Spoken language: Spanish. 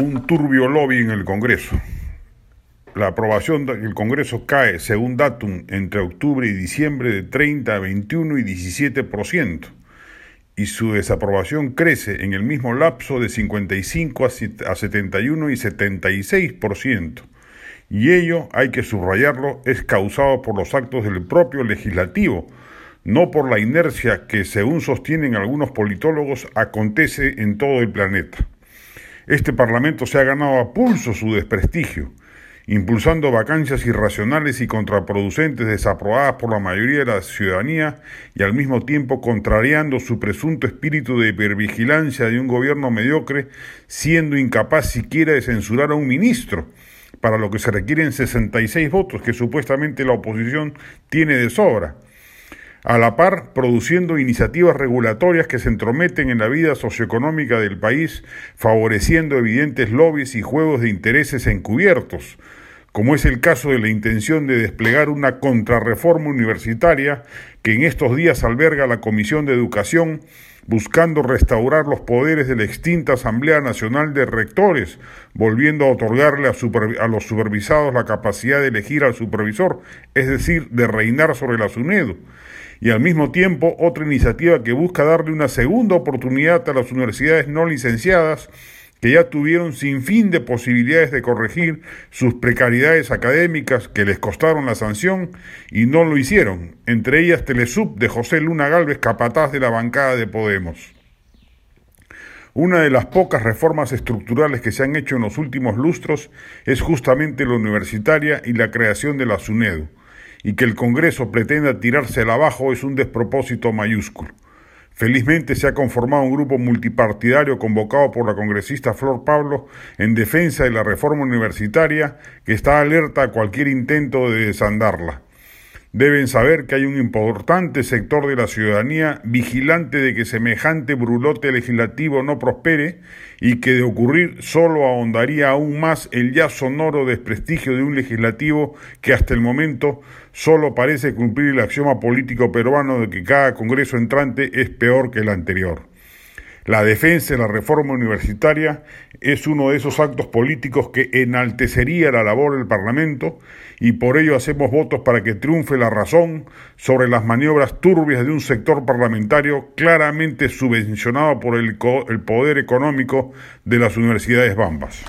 un turbio lobby en el Congreso. La aprobación del Congreso cae, según Datum, entre octubre y diciembre de 30 a 21 y 17%, y su desaprobación crece en el mismo lapso de 55 a 71 y 76%. Y ello, hay que subrayarlo, es causado por los actos del propio legislativo, no por la inercia que, según sostienen algunos politólogos, acontece en todo el planeta. Este Parlamento se ha ganado a pulso su desprestigio, impulsando vacancias irracionales y contraproducentes desaprobadas por la mayoría de la ciudadanía y al mismo tiempo contrariando su presunto espíritu de hipervigilancia de un gobierno mediocre, siendo incapaz siquiera de censurar a un ministro, para lo que se requieren 66 votos que supuestamente la oposición tiene de sobra a la par produciendo iniciativas regulatorias que se entrometen en la vida socioeconómica del país, favoreciendo evidentes lobbies y juegos de intereses encubiertos, como es el caso de la intención de desplegar una contrarreforma universitaria que en estos días alberga la Comisión de Educación, buscando restaurar los poderes de la extinta Asamblea Nacional de Rectores, volviendo a otorgarle a, los supervisados la capacidad de elegir al supervisor, es decir, de reinar sobre la SUNEDU. Y al mismo tiempo otra iniciativa que busca darle una segunda oportunidad a las universidades no licenciadas que ya tuvieron sin fin de posibilidades de corregir sus precariedades académicas que les costaron la sanción y no lo hicieron, entre ellas Telesub de José Luna Galvez, capataz de la bancada de Podemos. Una de las pocas reformas estructurales que se han hecho en los últimos lustros es justamente la universitaria y la creación de la SUNEDU y que el Congreso pretenda tirársela abajo es un despropósito mayúsculo. Felizmente se ha conformado un grupo multipartidario convocado por la congresista Flor Pablo en defensa de la reforma universitaria que está alerta a cualquier intento de desandarla. Deben saber que hay un importante sector de la ciudadanía vigilante de que semejante brulote legislativo no prospere y que de ocurrir solo ahondaría aún más el ya sonoro desprestigio de un legislativo que hasta el momento solo parece cumplir el axioma político peruano de que cada Congreso entrante es peor que el anterior. La defensa de la reforma universitaria es uno de esos actos políticos que enaltecería la labor del Parlamento y por ello hacemos votos para que triunfe la razón sobre las maniobras turbias de un sector parlamentario claramente subvencionado por el, poder económico de las universidades bambas.